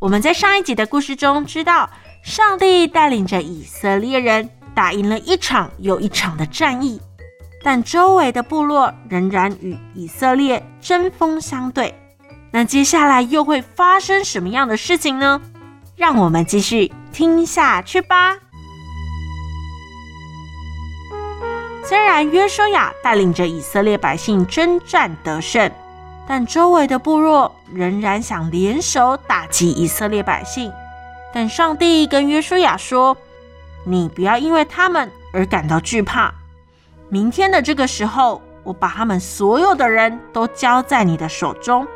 我们在上一集的故事中知道，上帝带领着以色列人打赢了一场又一场的战役，但周围的部落仍然与以色列针锋相对。那接下来又会发生什么样的事情呢？让我们继续听下去吧。虽然约书亚带领着以色列百姓征战得胜。但周围的部落仍然想联手打击以色列百姓，但上帝跟约书亚说：“你不要因为他们而感到惧怕。明天的这个时候，我把他们所有的人都交在你的手中，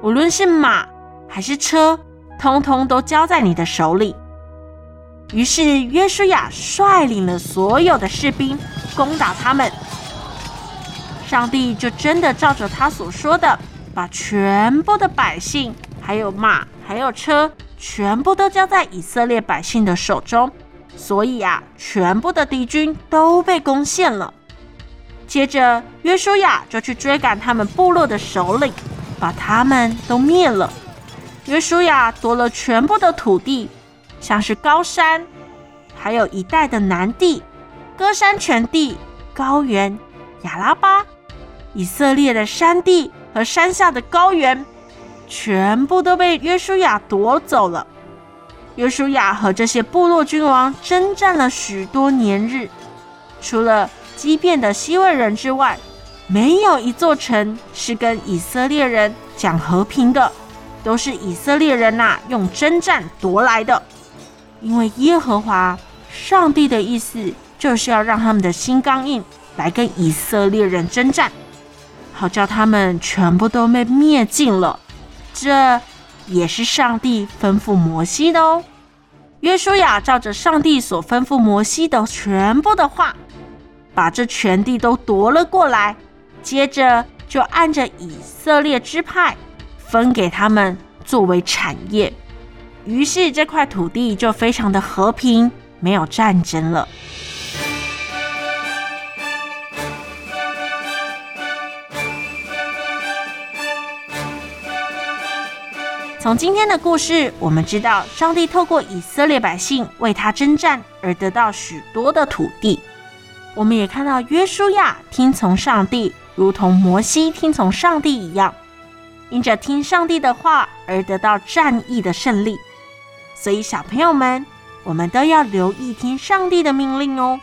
无论是马还是车，通通都交在你的手里。”于是约书亚率领了所有的士兵攻打他们。上帝就真的照着他所说的，把全部的百姓、还有马、还有车，全部都交在以色列百姓的手中。所以啊，全部的敌军都被攻陷了。接着，约书亚就去追赶他们部落的首领，把他们都灭了。约书亚夺了全部的土地，像是高山，还有一带的南地、歌山全地、高原、亚拉巴。以色列的山地和山下的高原，全部都被约书亚夺走了。约书亚和这些部落君王征战了许多年日，除了基遍的西魏人之外，没有一座城是跟以色列人讲和平的，都是以色列人呐、用征战夺来的。因为耶和华上帝的意思就是要让他们的心刚硬，来跟以色列人征战。好叫他们全部都被灭尽了，这也是上帝吩咐摩西的哦。约书亚照着上帝所吩咐摩西的全部的话，把这全地都夺了过来，接着就按着以色列支派分给他们作为产业，于是这块土地就非常的和平，没有战争了。从今天的故事，我们知道上帝透过以色列百姓为他征战而得到许多的土地。我们也看到约书亚听从上帝，如同摩西听从上帝一样，因着听上帝的话而得到战役的胜利。所以小朋友们，我们都要留意听上帝的命令哦。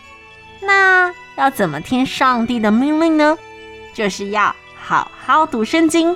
那要怎么听上帝的命令呢？就是要好好读圣经。